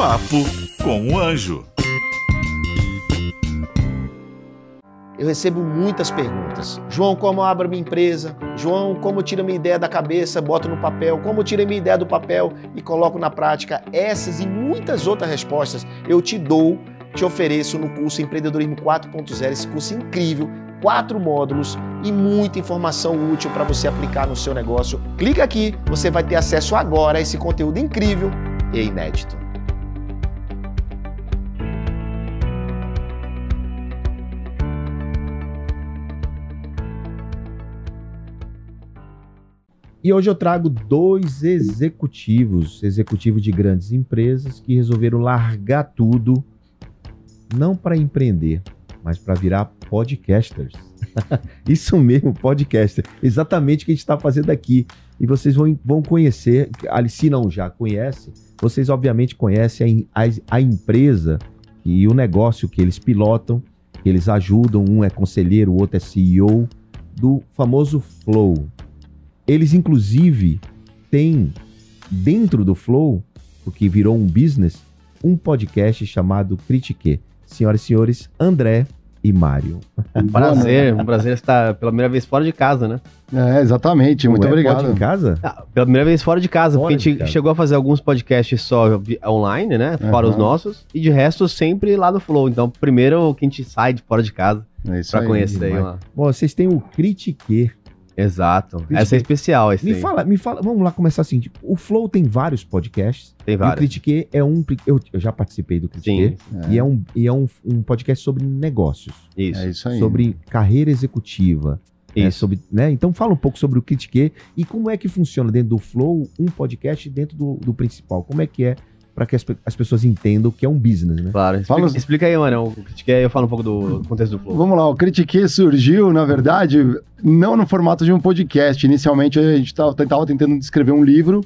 Papo com o Anjo. Eu recebo muitas perguntas. João, como abro minha empresa? João, como tiro minha ideia da cabeça, boto no papel? Como tiro minha ideia do papel e coloco na prática? Essas e muitas outras respostas eu te dou, te ofereço no curso Empreendedorismo 4.0, esse curso incrível, quatro módulos e muita informação útil para você aplicar no seu negócio. Clica aqui, você vai ter acesso agora a esse conteúdo incrível e inédito. E hoje eu trago dois executivos, executivos de grandes empresas que resolveram largar tudo, não para empreender, mas para virar podcasters. Isso mesmo, podcaster. Exatamente o que a gente está fazendo aqui. E vocês vão, vão conhecer, se não já conhece, vocês obviamente conhecem a, a, a empresa e o negócio que eles pilotam, que eles ajudam, um é conselheiro, o outro é CEO, do famoso Flow. Eles, inclusive, têm dentro do Flow, porque virou um business, um podcast chamado Critique. Senhoras e senhores, André e Mário. Um prazer, um prazer estar pela primeira vez fora de casa, né? É, exatamente. Muito é obrigado. Em casa? Ah, pela primeira vez fora de casa, Fora porque a gente casa. chegou a fazer alguns podcasts só online, né? Fora Aham. os nossos. E de resto, sempre lá no Flow. Então, primeiro que a gente sai de fora de casa É aí. conhecer aí lá. Bom, vocês têm o Critique. Exato. Critique. Essa é especial, esse Me aí. fala, me fala, vamos lá começar assim. tipo, o Flow tem vários podcasts. Tem E o vários. Critique é um. Eu, eu já participei do Critique. Sim, E é, um, e é um, um podcast sobre negócios, isso. É isso aí. sobre carreira executiva. né, Isso. sobre, né? Então fala um pouco sobre o Critique e como é que funciona dentro do Flow um podcast dentro do, do principal. Como é que é para que as, as pessoas entendam que é um business, né? Claro. Fala Explica, os- explica aí, mano. O que eu falo um pouco do contexto do Flow. Vamos lá, o Critique surgiu, na verdade, não no formato de um podcast. Inicialmente a gente estava tentando escrever um livro,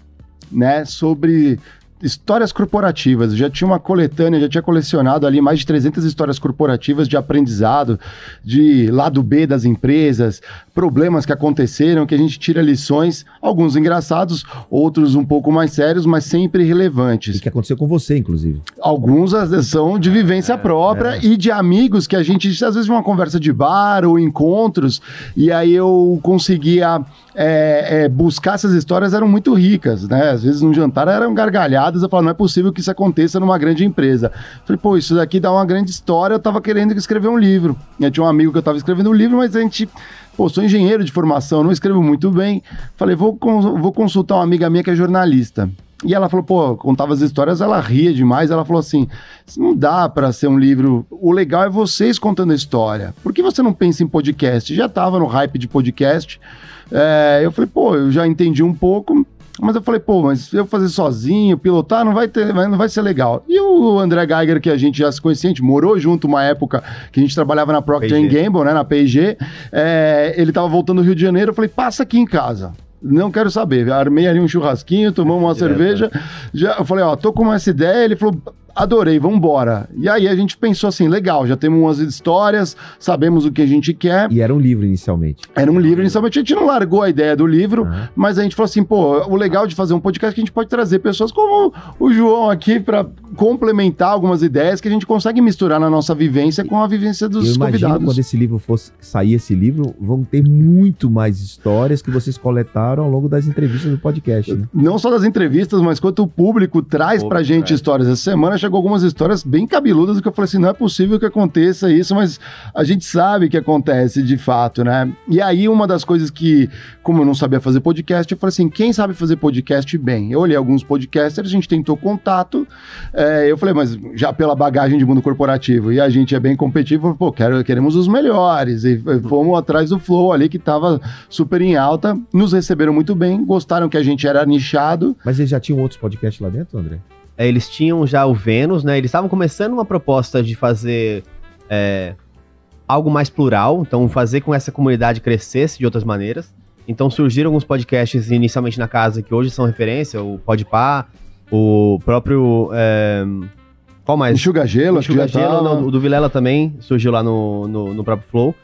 né, sobre histórias corporativas. Eu já tinha uma coletânea, já tinha colecionado ali mais de 300 histórias corporativas de aprendizado, de lado B das empresas, problemas que aconteceram, que a gente tira lições, alguns engraçados, outros um pouco mais sérios, mas sempre relevantes. O que aconteceu com você, inclusive. Alguns são de vivência própria e de amigos que a gente, às vezes, uma conversa de bar ou encontros, e aí eu conseguia é, é, buscar essas histórias, eram muito ricas, né? Às vezes, num jantar eram gargalhadas, eu falava, não é possível que isso aconteça numa grande empresa. Falei, pô, isso daqui dá uma grande história, eu tava querendo escrever um livro. Eu tinha um amigo que eu tava escrevendo um livro, mas a gente Pô, sou engenheiro de formação, não escrevo muito bem. Falei, vou, vou consultar uma amiga minha que é jornalista. E ela falou, pô, contava as histórias, ela ria demais. Ela falou assim: "Isso não dá pra ser um livro. O legal é vocês contando a história. Por que você não pensa em podcast? Já tava no hype de podcast. É, eu falei, pô, eu já entendi um pouco. Mas eu falei, pô, mas eu fazer sozinho, pilotar, não vai ter, não vai ser legal. E o André Geiger, que a gente já se conhecia, a gente morou junto uma época que a gente trabalhava na Procter. Gamble, né, na P&G, é, ele tava voltando do Rio de Janeiro, eu falei, passa aqui em casa. Não quero saber. Armei ali um churrasquinho, tomamos uma Direto. cerveja. Já, eu falei, ó, tô com essa ideia. Ele falou, adorei, vambora. E aí a gente pensou assim, legal, já temos umas histórias, sabemos o que a gente quer. E era um livro inicialmente. Era um livro, inicialmente a gente não largou a ideia do livro, mas a gente falou assim, pô, o legal de fazer um podcast é que a gente pode trazer pessoas como o João aqui para complementar algumas ideias que a gente consegue misturar na nossa vivência com a vivência dos eu imagino convidados. quando esse livro fosse sair esse livro, vão ter muito mais histórias que vocês coletaram ao longo das entrevistas do podcast, né? Não só das entrevistas, mas quanto o público traz Público, pra gente histórias. Essa semana chegou algumas histórias bem cabeludas que eu falei assim: não é possível que aconteça isso, mas a gente sabe que acontece de fato, né? E aí, uma das coisas que, como eu não sabia fazer podcast, eu falei assim: quem sabe fazer podcast bem? Eu olhei alguns podcasters, a gente tentou contato. é, eu falei, mas já pela bagagem de mundo corporativo e a gente é bem competitivo, pô, quero, queremos os melhores. E fomos atrás do Flow ali, que tava super em alta. Nos receberam muito bem, gostaram que a gente era nichado. Mas eles já tinham outros podcasts lá dentro, André? É, eles tinham já o Vênus, né? Eles estavam começando uma proposta de fazer é, algo mais plural, então fazer com que essa comunidade crescesse de outras maneiras. Então surgiram alguns podcasts inicialmente na casa que hoje são referência, o Podpah, o próprio é, qual mais? Enxuga Gelo, Enxuga Gelo, não, o do Vilela também surgiu lá no, no, no próprio Flow.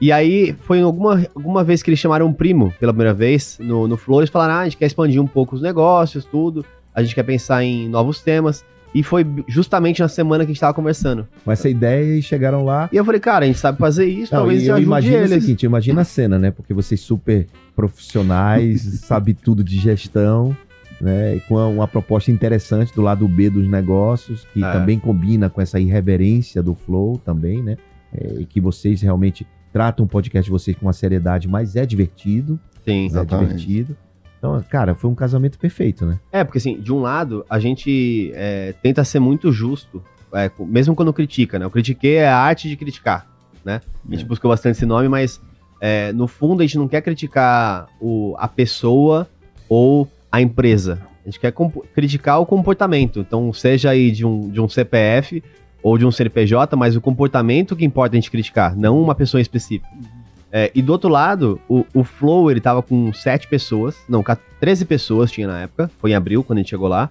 E aí, foi alguma, alguma vez que eles chamaram um primo pela primeira vez no, no Flow, eles falaram: ah, a gente quer expandir um pouco os negócios, tudo, a gente quer pensar em novos temas. E foi justamente na semana que a gente tava conversando. Com essa ideia e chegaram lá. E eu falei, cara, a gente sabe fazer isso, Não, talvez eu ajude imagino eles. o seguinte, imagina a cena, né? Porque vocês super profissionais, sabe tudo de gestão, né? E com uma, proposta interessante do lado B dos negócios, que É. também combina com essa irreverência do flow também, né? É, e que vocês realmente tratam o podcast de vocês com uma seriedade, mas é divertido, Sim. é Exatamente. divertido. Então, cara, foi um casamento perfeito, né? É, porque assim, de um lado, a gente é, tenta ser muito justo, é, mesmo quando critica, né? O critiquei é a arte de criticar, né? A gente É. buscou bastante esse nome, mas é, no fundo a gente não quer criticar o, a pessoa ou a empresa. A gente quer criticar o comportamento. Então, seja aí de um, de um CPF ou de um CNPJ, mas o comportamento que importa a gente criticar, não uma pessoa em específico. É, e do outro lado, o, o Flow, ele tava com sete pessoas, não, 13 pessoas tinha na época, foi em abril, quando a gente chegou lá.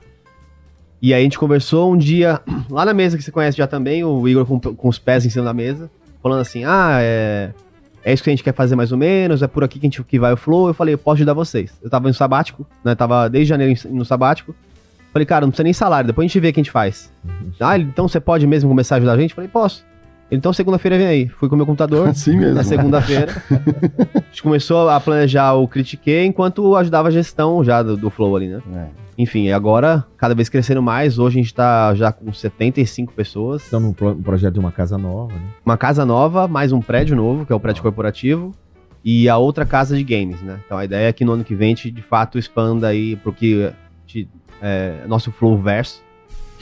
E aí a gente conversou um dia, lá na mesa que você conhece já também, o Igor com, com os pés em cima da mesa, falando assim, ah, é, é isso que a gente quer fazer mais ou menos, é por aqui que, a gente, que vai o Flow. Eu falei, eu posso ajudar vocês. Eu tava no sabático, né, tava desde janeiro no sabático. Falei, cara, não precisa nem salário, depois a gente vê o que a gente faz. Ah, ele- então você pode mesmo começar a ajudar a gente? Falei, posso. Então segunda-feira vem aí. Fui com o meu computador, Assim mesmo. na segunda-feira. a gente começou a planejar o Critique enquanto ajudava a gestão já do, do Flow ali, né? É. Enfim, e agora, cada vez crescendo mais, hoje a gente tá já com 75 pessoas. Estão num pro- um projeto de uma casa nova, né? Uma casa nova, mais um prédio novo, que é o prédio corporativo, e a outra casa de games, né? Então a ideia é que no ano que vem a gente de fato expanda aí pro que é, nosso Flow Verso.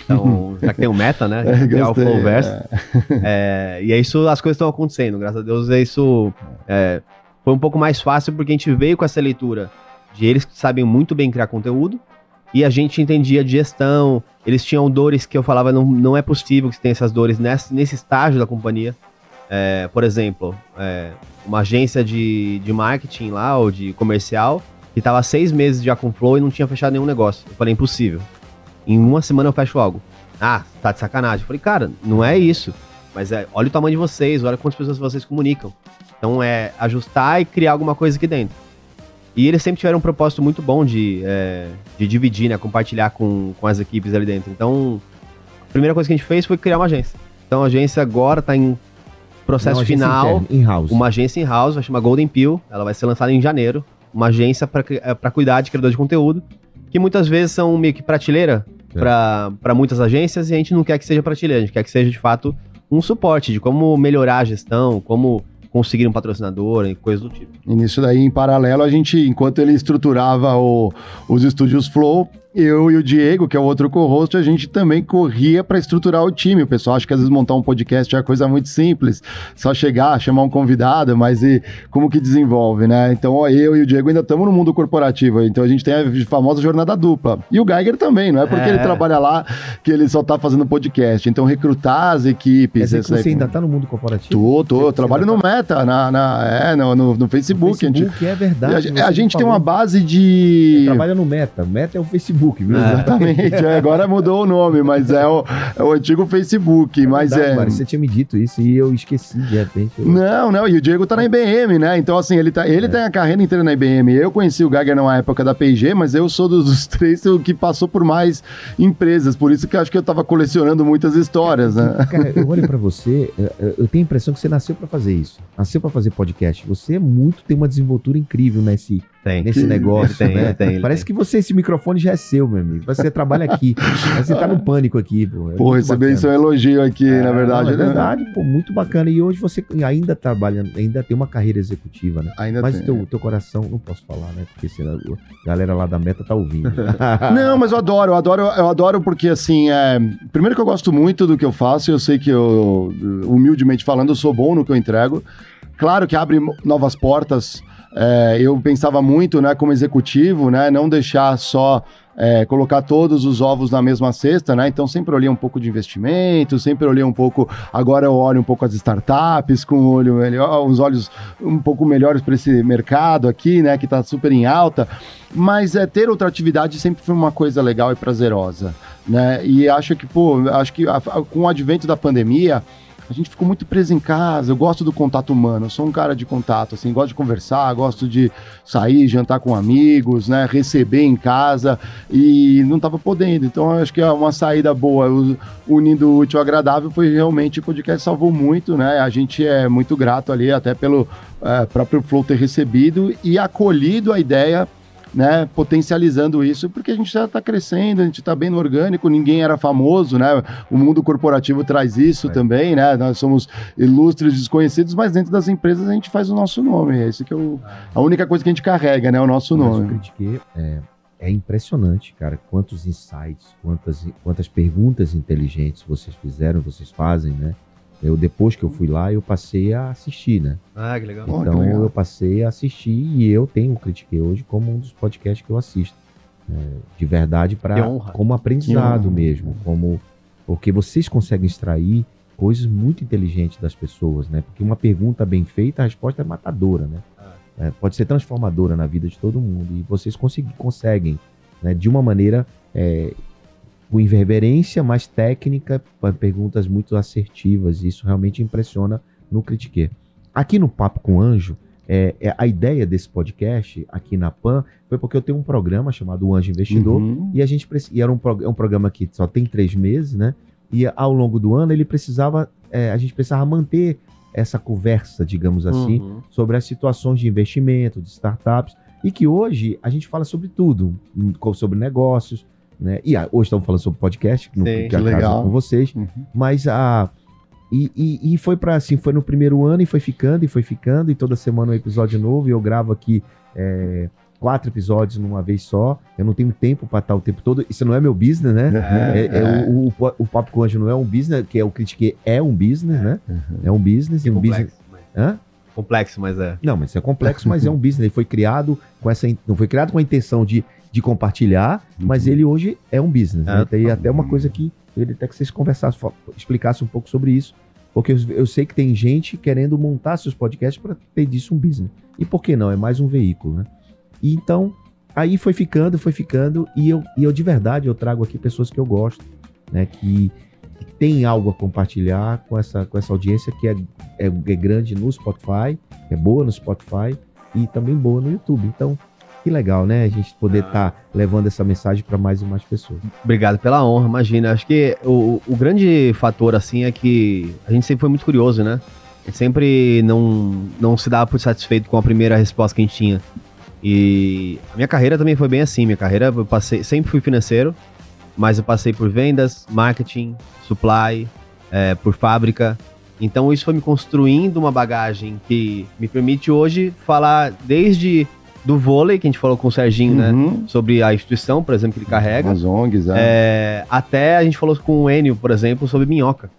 Então, já que tem um meta, né? É, o gostei, Flow Verso. é. É, e é isso, as coisas estão acontecendo. Graças a Deus, é isso é, foi um pouco mais fácil porque a gente veio com essa leitura de eles que sabem muito bem criar conteúdo e a gente entendia de gestão. Eles tinham dores que eu falava, não, não é possível que você tenha essas dores nesse, nesse estágio da companhia. É, por exemplo, é, uma agência de, de marketing lá, ou de comercial, que estava seis meses já com Flow e não tinha fechado nenhum negócio. Eu falei, impossível. Em uma semana eu fecho algo. Ah, tá de sacanagem. Eu falei, cara, não é isso. Mas é, olha o tamanho de vocês, olha quantas pessoas vocês comunicam. Então é ajustar e criar alguma coisa aqui dentro. E eles sempre tiveram um propósito muito bom de, é, de dividir, né? Compartilhar com, com as equipes ali dentro. Então, a primeira coisa que a gente fez foi criar uma agência. Então a agência agora tá em processo final. interna, In-house. Uma agência in-house, vai chamar Golden Pill. Ela vai ser lançada em janeiro. Uma agência para cuidar de criador de conteúdo, que muitas vezes são meio que prateleira É. para muitas agências e a gente não quer que seja prateleira, a gente quer que seja de fato um suporte de como melhorar a gestão, como conseguir um patrocinador e coisas do tipo. E nisso daí, em paralelo, a gente, enquanto ele estruturava o- os estúdios Flow, eu e o Diego, que é o outro co-host, a gente também corria para estruturar o time. O pessoal acha que às vezes montar um podcast é uma coisa muito simples, só chegar, chamar um convidado, mas e como que desenvolve, né? Então, ó, eu e o Diego ainda estamos no mundo corporativo, então a gente tem a famosa jornada dupla. E o Geiger também, não é porque É. ele trabalha lá que ele só tá fazendo podcast. Então, recrutar as Quer equipes. dizer que isso aí- você ainda tá no mundo corporativo? Tô, tô, eu Você trabalho no Meta, na, na- é, no, no, no No Facebook. a gente- Facebook, é verdade. a, você a gente tem uma base Você de. trabalha no Meta. Meta é o Facebook, viu? Exatamente, é, agora mudou o nome, mas é o, é o antigo Facebook. Mas Verdade, é. Você tinha me dito isso e eu esqueci de repente. Eu- Não, não, e o Diego tá na IBM, né? Então, assim, ele, tá, É. ele tem a carreira inteira na IBM. Eu conheci o Geiger na época da P&G, mas eu sou dos, dos três que passou por mais empresas. Por isso que eu acho que eu tava colecionando muitas histórias, né? Cara, eu olho pra você, eu- eu eu tenho a impressão que você nasceu pra fazer isso. Nasceu pra fazer podcast. Você é muito, tem uma desenvoltura incrível nesse, Tem. nesse negócio, Ele tem, né? ele tem, ele Parece que você, esse microfone já é seu, meu amigo. Você trabalha aqui. Mas você tá no pânico aqui, pô. É Pô, é um elogio aqui, É, na verdade. não, é né? verdade, pô, muito bacana. E hoje você ainda trabalha, ainda tem uma carreira executiva, né? Ainda Mas tem. o teu, teu coração, não posso falar, né? Porque senão a galera lá da meta tá ouvindo. Não, mas eu adoro, eu adoro, eu adoro porque assim, é, primeiro que eu gosto muito do que eu faço, eu sei que eu, humildemente falando, eu sou bom no que eu entrego. Claro que abre novas portas. É, eu pensava muito, né, como executivo, né, não deixar só é, colocar todos os ovos na mesma cesta, né? Então sempre olhei um pouco de investimento, sempre olhei um pouco. Agora eu olho um pouco as startups com olho melhor, os olhos um pouco melhores para esse mercado aqui, né? Que está super em alta. Mas é ter outra atividade sempre foi uma coisa legal e prazerosa, né? E acho que, pô, acho que a- com o advento da pandemia a gente ficou muito preso em casa. Eu gosto do contato humano, eu sou um cara de contato, assim, gosto de conversar, gosto de sair, jantar com amigos, né? Receber em casa e não estava podendo. Então, acho que é uma saída boa, unindo o útil ao agradável, foi realmente o podcast salvou muito, né? A gente é muito grato ali, até pelo é, próprio Flow ter recebido e acolhido a ideia né, potencializando isso, porque a gente já está crescendo, a gente está bem no orgânico, ninguém era famoso, né? O mundo corporativo traz isso é. também, né? Nós somos ilustres desconhecidos, mas dentro das empresas a gente faz o nosso nome. É isso que eu, a única coisa que a gente carrega, né? O nosso mas nome. Eu critiquei, é, é impressionante, cara, quantos insights, quantas, quantas perguntas inteligentes vocês fizeram, vocês fazem, né? Eu, depois que eu fui lá, eu passei a assistir, né? Ah, que legal. Então legal. eu passei a assistir e eu tenho o Critiquei hoje como um dos podcasts que eu assisto. É, de verdade, para como aprendizado mesmo. como Porque vocês conseguem extrair coisas muito inteligentes das pessoas, né? Porque uma pergunta bem feita, a resposta é matadora, né? Ah. É, pode ser transformadora na vida de todo mundo. E vocês conseguem, né, de uma maneira é, com inverberência mais técnica, perguntas muito assertivas. E isso realmente impressiona no Critique. Aqui no Papo com Anjo, é, é, a ideia desse podcast aqui na PAN foi porque eu tenho um programa chamado Anjo Investidor uhum. e a gente e era um, é um programa que só tem três meses, né? E ao longo do ano ele precisava, é, a gente precisava manter essa conversa, digamos assim, uhum. sobre as situações de investimento, de startups e que hoje a gente fala sobre tudo, sobre negócios, né? E ah, hoje estamos falando sobre podcast, que, no, Sim, que é legal com vocês, uhum. mas a e, e, e, foi para assim, foi no primeiro ano e foi ficando e foi ficando e toda semana um episódio novo. E eu gravo aqui é, quatro episódios numa vez só. Eu não tenho tempo para estar o tempo todo. Isso não é meu business, né? É, é, é. O, o, o, Papo com Anjo não é um business, que é o Critique é um business, né? Uhum. É um business e um complexo, business. Mas... Hã? Complexo, mas é. Não, mas é complexo, mas é um business. Ele foi criado com essa, não foi criado com a intenção de de compartilhar, uhum. mas ele hoje é um business. É, né? até uma coisa que eu queria até que vocês conversassem, explicassem um pouco sobre isso, porque eu, eu sei que tem gente querendo montar seus podcasts para ter disso um business. E por que não? É mais um veículo, né? E então, aí foi ficando, foi ficando, e eu, e eu de verdade eu trago aqui pessoas que eu gosto, né? Que, que tem algo a compartilhar com essa, com essa audiência que é, é, é grande no Spotify, é boa no Spotify e também boa no YouTube. Então, que legal, né? A gente poder estar ah. tá levando essa mensagem para mais e mais pessoas. Obrigado pela honra, imagina. Acho que o, o grande fator, assim, é que a gente sempre foi muito curioso, né? Sempre não, não se dava por satisfeito com a primeira resposta que a gente tinha. E a minha carreira também foi bem assim. Minha carreira, eu passei, sempre fui financeiro, mas eu passei por vendas, marketing, supply, é, por fábrica. Então isso foi me construindo uma bagagem que me permite hoje falar desde do vôlei, que a gente falou com o Serginho, né, uhum. né? Sobre a instituição, por exemplo, que ele carrega. As ONGs, é. é. Até a gente falou com o Enio, por exemplo, sobre minhoca.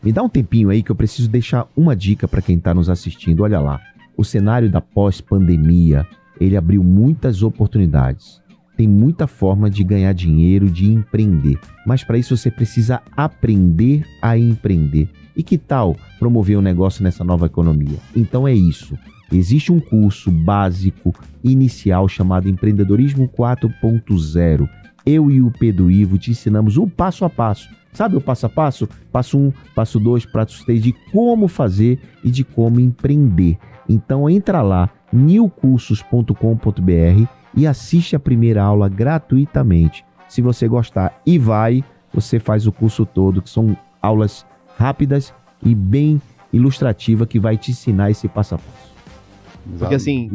Me dá um tempinho aí que eu preciso deixar uma dica para quem está nos assistindo. Olha lá, o cenário da pós-pandemia, ele abriu muitas oportunidades. Tem muita forma de ganhar dinheiro, de empreender. Mas para isso você precisa aprender a empreender. E que tal promover um negócio nessa nova economia? Então é isso. Existe um curso básico inicial chamado Empreendedorismo 4.0. Eu e o Pedro Ivo te ensinamos o passo a passo. Sabe o passo a passo? Passo 1, um, passo 2, passo 3 de como fazer e de como empreender. Então entra lá, newcursos.com.br e assiste a primeira aula gratuitamente. Se você gostar e vai, você faz o curso todo, que são aulas rápidas e bem ilustrativa que vai te ensinar esse passo a passo. Porque assim.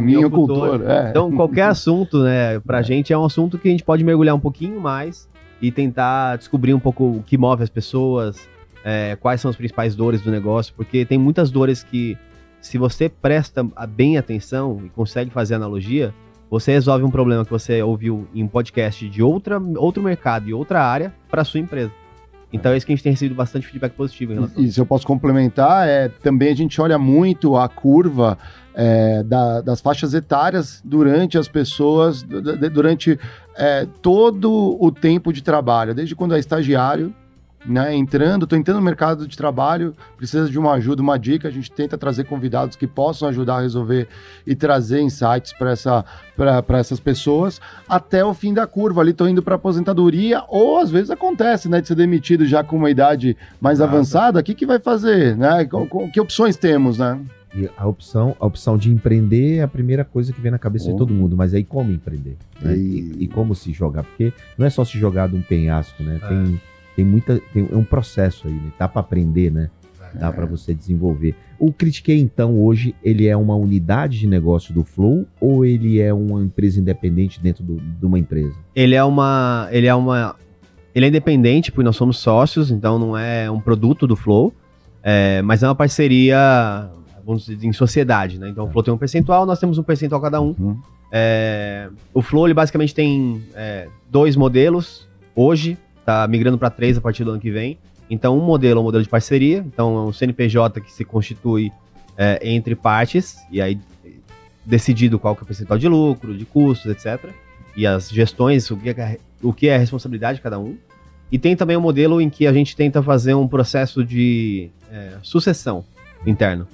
Minho cultor, né? Cultor. É. Então, qualquer assunto, né, pra é. gente é um assunto que a gente pode mergulhar um pouquinho mais e tentar descobrir um pouco o que move as pessoas, é, quais são as principais dores do negócio, porque tem muitas dores que, se você presta bem atenção e consegue fazer analogia, você resolve um problema que você ouviu em um podcast de outra, outro mercado e outra área para sua empresa. Então é isso que a gente tem recebido bastante feedback positivo em relação. E se eu posso complementar, é, também a gente olha muito a curva é, da, das faixas etárias durante as pessoas, durante é, todo o tempo de trabalho, desde quando é estagiário né, entrando, estou entrando no mercado de trabalho, precisa de uma ajuda, uma dica, a gente tenta trazer convidados que possam ajudar a resolver e trazer insights para essa, essas pessoas, até o fim da curva ali, estou indo para aposentadoria, ou às vezes acontece, né, de ser demitido já com uma idade mais Nada. avançada, o que, que vai fazer, né, que opções temos, né? E a opção, a opção de empreender é a primeira coisa que vem na cabeça oh. de todo mundo, mas aí como empreender? Né? E... E, e... como se jogar? Porque não é só se jogar de um penhasco, né? É. Tem, tem muita. Tem, é um processo aí, né? Dá para aprender, né? Dá é. para você desenvolver. O Critiquei, então, hoje, ele é uma unidade de negócio do Flow ou ele é uma empresa independente dentro do, de uma empresa? Ele é uma. Ele é uma. Ele é independente, porque nós somos sócios, então não é um produto do Flow. É, mas é uma parceria vamos dizer, em sociedade, né? Então o Flow tem um percentual, nós temos um percentual cada um. Uhum. É, o Flow, ele basicamente tem é, dois modelos hoje, tá migrando para três a partir do ano que vem. Então, um modelo é um modelo de parceria, então é um CNPJ que se constitui é, entre partes, e aí decidido qual que é o percentual de lucro, de custos, etc. E as gestões, o que é, o que é a responsabilidade de cada um. E tem também um modelo em que a gente tenta fazer um processo de é, sucessão interno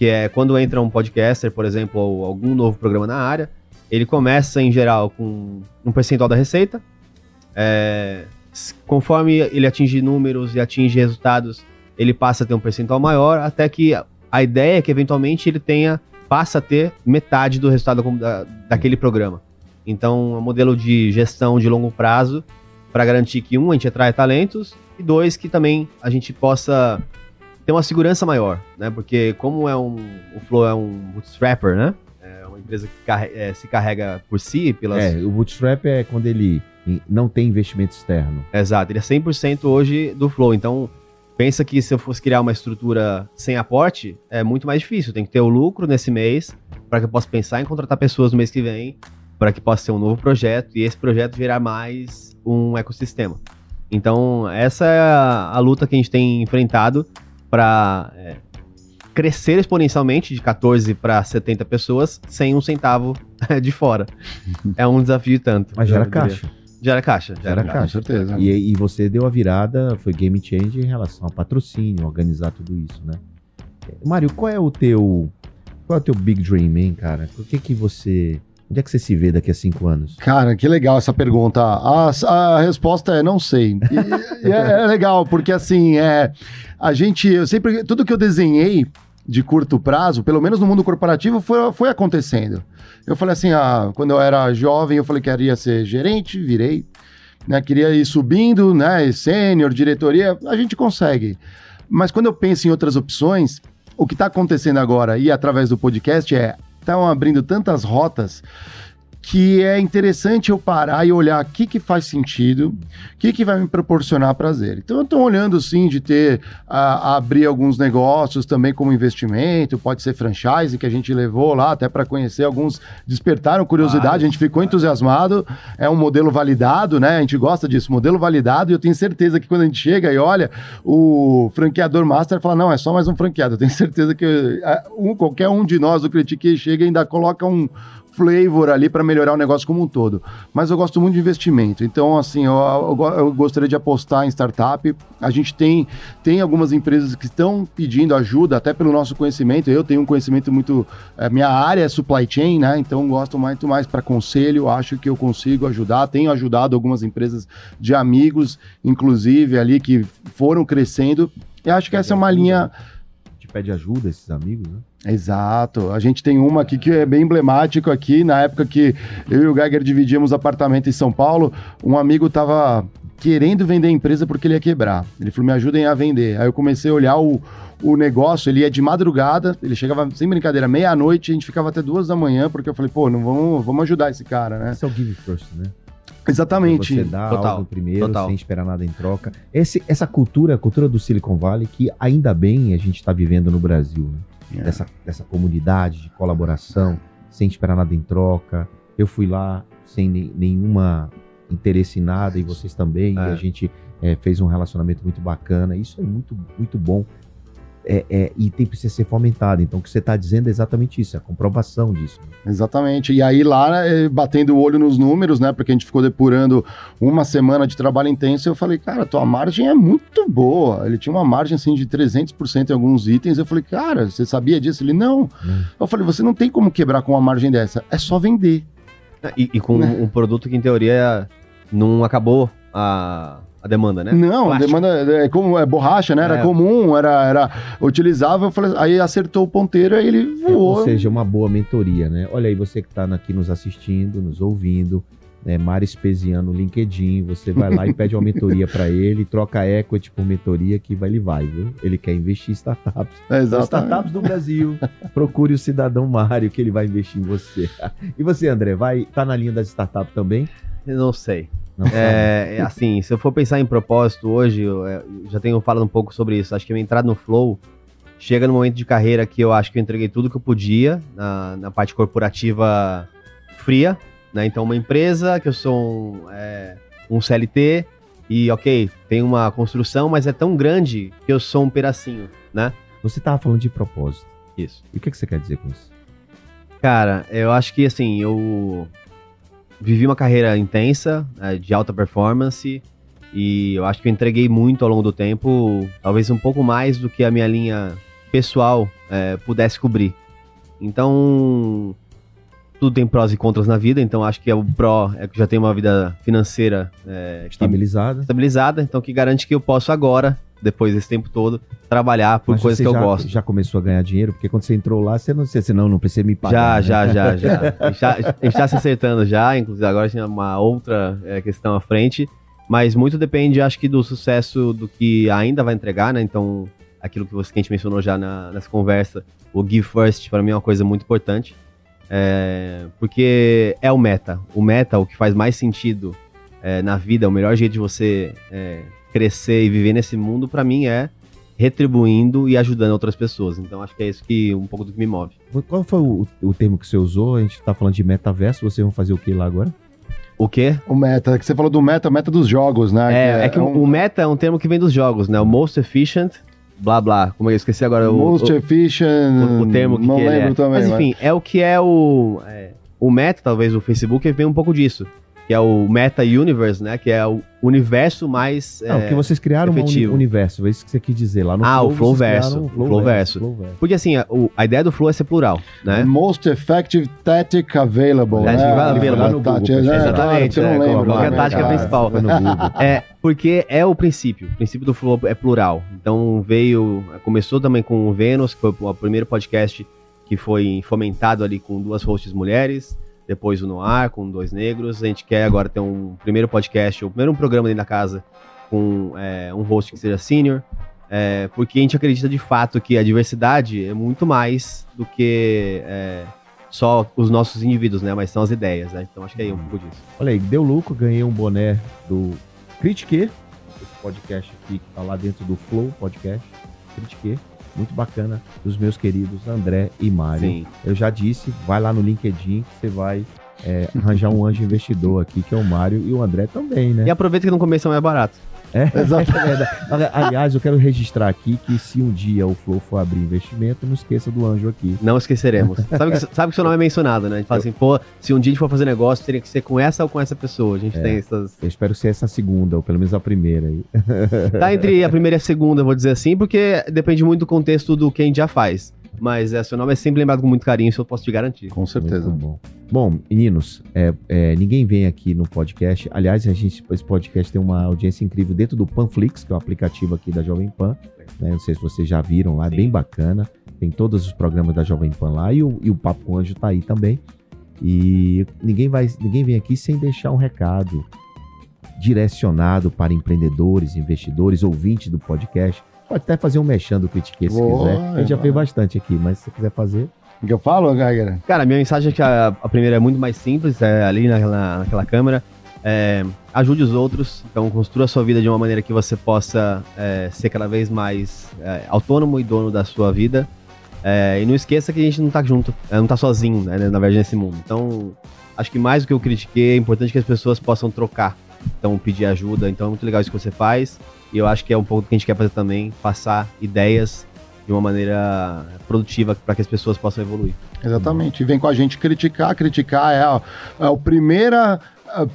que é quando entra um podcaster, por exemplo, ou algum novo programa na área, ele começa em geral com um percentual da receita. É, conforme ele atinge números e atinge resultados, ele passa a ter um percentual maior, até que a ideia é que eventualmente ele tenha passa a ter metade do resultado da, daquele programa. Então, é um modelo de gestão de longo prazo para garantir que um a gente atrai talentos e dois que também a gente possa ter uma segurança maior, né? Porque como é um, o Flow é um bootstrapper, né? É uma empresa que carre, é, se carrega por si, pelas... É, o bootstrap é quando ele não tem investimento externo. Exato, ele é 100% hoje do Flow, então pensa que se eu fosse criar uma estrutura sem aporte, é muito mais difícil. Tem que ter o lucro nesse mês para que eu possa pensar em contratar pessoas no mês que vem, para que possa ser um novo projeto e esse projeto virar mais um ecossistema. Então, essa é a, a luta que a gente tem enfrentado para é, crescer exponencialmente de 14 para 70 pessoas sem um centavo de fora. é um desafio tanto. Mas gera caixa. Gera caixa, gera, caixa. Com certeza. E, e, você deu a virada, foi game change em relação ao patrocínio, organizar tudo isso, né? Mário, qual é o teu qual é o teu big dream, hein, cara? O que que você Onde é que você se vê daqui a cinco anos? Cara, que legal essa pergunta. A, a resposta é não sei. E, e é, é, legal, porque assim, é, a gente, eu sempre, tudo que eu desenhei de curto prazo, pelo menos no mundo corporativo, foi, foi acontecendo. Eu falei assim, ah, quando eu era jovem, eu falei que queria ser gerente, virei, né, queria ir subindo, né, sênior, diretoria, a gente consegue. Mas quando eu penso em outras opções, o que está acontecendo agora e através do podcast é estão abrindo tantas rotas que é interessante eu parar e olhar o que, que faz sentido, o que, que vai me proporcionar prazer. Então, eu estou olhando, sim, de ter, a, a abrir alguns negócios também como investimento, pode ser franchise, que a gente levou lá até para conhecer, alguns despertaram curiosidade, a gente ficou entusiasmado, é um modelo validado, né? A gente gosta disso, modelo validado, e eu tenho certeza que quando a gente chega e olha, o franqueador master fala, não, é só mais um franqueado. Eu tenho certeza que um, qualquer um de nós do Critique chega e ainda coloca um flavor ali para melhorar o negócio como um todo. Mas eu gosto muito de investimento. Então, assim, eu, eu, eu, gostaria de apostar em startup. A gente tem, tem algumas empresas que estão pedindo ajuda, até pelo nosso conhecimento. Eu tenho um conhecimento muito. É, minha área é supply chain, né? Então, gosto muito mais para conselho. Acho que eu consigo ajudar. Tenho ajudado algumas empresas de amigos, inclusive, ali, que foram crescendo. E acho que essa é uma linha. Te pede ajuda esses amigos, né? Exato. A gente tem uma aqui que é bem emblemático aqui. Na época que eu e o Geiger dividíamos apartamento em São Paulo, um amigo estava querendo vender a empresa porque ele ia quebrar. Ele falou, me ajudem a vender. Aí eu comecei a olhar o, o negócio, ele ia de madrugada, ele chegava, sem brincadeira, meia-noite, a gente ficava até duas da manhã, porque eu falei, pô, não vamos, vamos ajudar esse cara, né? Esse é o give first, né? Exatamente. Você dá total, algo primeiro, total. sem esperar nada em troca. Esse, essa cultura, a cultura do Silicon Valley, que ainda bem a gente está vivendo no Brasil, né? Yeah. dessa, dessa comunidade de colaboração, sem esperar nada em troca. Eu fui lá sem nenhuma interesse em nada e vocês também. É. E a gente é, fez um relacionamento muito bacana. Isso é muito, muito bom. É, é, e tem precisa ser fomentado. Então, o que você está dizendo é exatamente isso, é a comprovação disso. Exatamente. E aí lá, eh, batendo o olho nos números, né? Porque a gente ficou depurando uma semana de trabalho intenso, eu falei, cara, tua margem é muito boa. Ele tinha uma margem assim de 300% em alguns itens. Eu falei, cara, você sabia disso? Ele, não. Hum. Eu falei, você não tem como quebrar com uma margem dessa. É só vender. E, e com Né? um produto que, em teoria, não acabou a, a demanda, né? Não, Plástico. demanda é como é borracha, né? Era É. comum, era, era utilizável. Eu falei, aí acertou o ponteiro, aí ele É, voou. ou seja, uma boa mentoria, né? Olha aí, você que está aqui nos assistindo, nos ouvindo, né? Mari Espesiano no LinkedIn, você vai lá e pede uma mentoria para ele, troca equity por mentoria que vai ele vai, viu? Ele quer investir em startups. É, startups do Brasil. Procure o cidadão Mário que ele vai investir em você. E você, André, vai tá na linha das startups também? Eu não sei. É, é assim, se eu for pensar em propósito hoje, eu, é, eu já tenho falado um pouco sobre isso. Acho que a minha entrada no Flow chega no momento de carreira que eu acho que eu entreguei tudo que eu podia na, na parte corporativa fria, né? Então, uma empresa que eu sou um, é, um CLT e, ok, tem uma construção, mas é tão grande que eu sou um pedacinho, né? Você tava falando de propósito. Isso. E o que, que você quer dizer com isso? Cara, eu acho que assim, eu vivi uma carreira intensa, né, de alta performance, e eu acho que eu entreguei muito ao longo do tempo, talvez um pouco mais do que a minha linha pessoal é, pudesse cobrir. Então, tudo tem prós e contras na vida, então acho que o pró é que já tenho uma vida financeira é, Estabilizada? estabilizada, então que garante que eu posso agora, depois desse tempo todo, trabalhar por Mas coisas que eu já, gosto. já começou a ganhar dinheiro? Porque quando você entrou lá, você não disse assim, não, não precisa me pagar. Já, né? já, já, já. A gente tá- A gente tá se acertando já, inclusive agora tinha uma outra é, questão à frente, mas muito depende, acho que, do sucesso do que ainda vai entregar, né? Então, aquilo que, você, que a gente mencionou já na, nessa conversa, o Give First, para mim, é uma coisa muito importante, é, porque é o meta. O meta, o que faz mais sentido é, na vida, o melhor jeito de você é, crescer e viver nesse mundo, para mim, é retribuindo e ajudando outras pessoas. Então, acho que é isso que um pouco do que me move. Qual foi o, o termo que você usou? A gente tá falando de metaverso, vocês vão fazer o que lá agora? O quê? O meta, que você falou do meta, meta dos jogos, né? É, é que o- um- o meta é um termo que vem dos jogos, né? O most efficient, blá blá. Como é que eu esqueci agora o, Most o, efficient. o- o termo que, Não que ele lembro é. também. Mas enfim, é o que é o. é, o meta, talvez, o Facebook, vem um pouco disso. Que é o Meta Universe, né? Que é o universo mais. Não, é, porque vocês criaram um efetivo. universo, é isso que você quis dizer lá no Ah, o vocês Flowverso, criaram o Flowverso. Flowverso. Porque assim, a, o- a ideia do Flow é ser plural, né? Most effective tactic available. Tactic né? available. Falou no Google, tática, pesquisa. é, Exatamente, claro, porque eu não é, lembro. qual que é a né, tática cara? principal? Google. É, porque é o princípio. O princípio do Flow é plural. Então veio. Começou também com o Vênus, que foi o primeiro podcast que foi fomentado ali com duas hosts mulheres. Depois o Noir, com dois negros. A gente quer agora ter um primeiro podcast, ou primeiro um programa dentro da casa, com é, um host que seja senior. é, porque a gente acredita de fato que a diversidade é muito mais do que é, só os nossos indivíduos, né? Mas são as ideias, né? Então acho que é aí um pouco disso. Olha aí, deu lucro, ganhei um boné do Critique, esse podcast aqui que tá lá dentro do Flow Podcast. Critique, muito bacana, dos meus queridos André e Mário. Sim. Eu já disse, vai lá no LinkedIn que você vai é, arranjar um anjo investidor aqui, que é o Mário, e o André também, né? E aproveita que no começo é mais barato. É. Ali- Aliás, eu quero registrar aqui que se um dia o Flow for abrir investimento, não esqueça do anjo aqui. Não esqueceremos. sabe, que, sabe que seu nome é mencionado, né? A gente fala assim, pô, se um dia a gente for fazer negócio, teria que ser com essa ou com essa pessoa. A gente É. tem essas. Eu espero ser essa segunda, ou pelo menos a primeira aí. Tá entre a primeira e a segunda, vou dizer assim, porque depende muito do contexto do que a gente já faz. Mas é, seu nome é sempre lembrado com muito carinho, isso eu posso te garantir. Com certeza. Muito bom. Bom, meninos, é, é, ninguém vem aqui no podcast. Aliás, a gente, esse podcast tem uma audiência incrível dentro do Panflix, que é o aplicativo aqui da Jovem Pan. né? Não sei se vocês já viram lá, é bem bacana. Tem todos os programas da Jovem Pan lá e o, e o Papo com o Anjo tá aí também. E ninguém, vai, ninguém vem aqui sem deixar um recado direcionado para empreendedores, investidores, ouvintes do podcast. Pode até fazer um mexendo do Critique se Boa, quiser. A gente já fez bastante aqui, mas se você quiser fazer, que eu falo, Geiger? Cara, minha mensagem é que a, a primeira é muito mais simples, é ali naquela, naquela câmera. É, ajude os outros, então construa a sua vida de uma maneira que você possa é, ser cada vez mais é, autônomo e dono da sua vida. É, e não esqueça que a gente não tá junto, é, não tá sozinho, né, na verdade, nesse mundo. Então, acho que mais do que eu critiquei, é importante que as pessoas possam trocar. Então, pedir ajuda. Então, é muito legal isso que você faz. E eu acho que é um pouco que a gente quer fazer também, passar ideias de uma maneira produtiva para que as pessoas possam evoluir. Exatamente. E vem com a gente criticar. Criticar é, é o primeiro eh,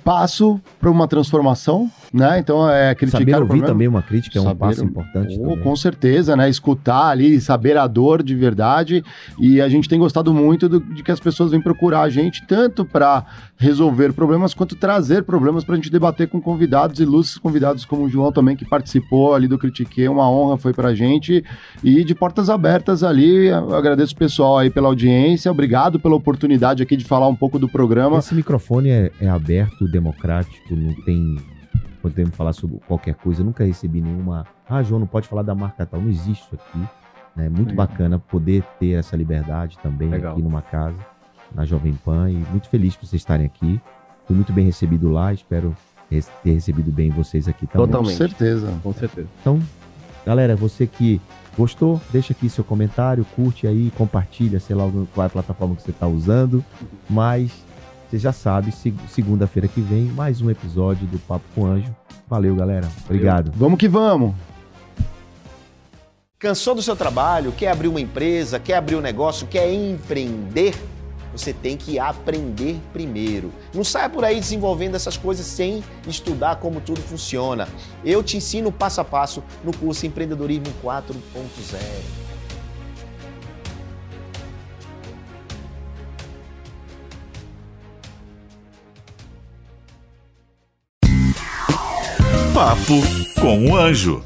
passo para uma transformação, né? Então é criticar Saber ouvir problema. também uma crítica é um Saber- passo importante. Oh, com certeza, né? Escutar ali, saber a dor de verdade. E a gente tem gostado muito do- de que as pessoas vêm procurar a gente, tanto para resolver problemas, quanto trazer problemas para a gente debater com convidados, ilustres convidados como o João também, que participou ali do Critique. Uma honra foi pra gente. E de portas abertas ali, eu agradeço o pessoal aí pela audiência. Obrigado pela oportunidade aqui de falar um pouco do programa. Esse microfone é, é aberto, democrático, não tem. Podemos falar sobre qualquer coisa. Eu nunca recebi nenhuma. Ah, João, não pode falar da marca tal. Não existe isso aqui. É muito Sim. bacana poder ter essa liberdade também Legal. aqui numa casa, na Jovem Pan. E muito feliz por vocês estarem aqui. Fui muito bem recebido lá. Espero ter recebido bem vocês aqui também. Com Totalmente. certeza. Com certeza. Então, galera, você que gostou, deixa aqui seu comentário, curte aí, compartilha, sei lá qual é a plataforma que você está usando. Mas você já sabe, se- segunda-feira que vem, mais um episódio do Papo com Anjo. Valeu, galera. Obrigado. Vamos que vamos. Cansou do seu trabalho? Quer abrir uma empresa? Quer abrir um negócio? Quer empreender? Você tem que aprender primeiro. Não saia por aí desenvolvendo essas coisas sem estudar como tudo funciona. Eu te ensino passo a passo no curso Empreendedorismo 4.0. Papo com o Anjo.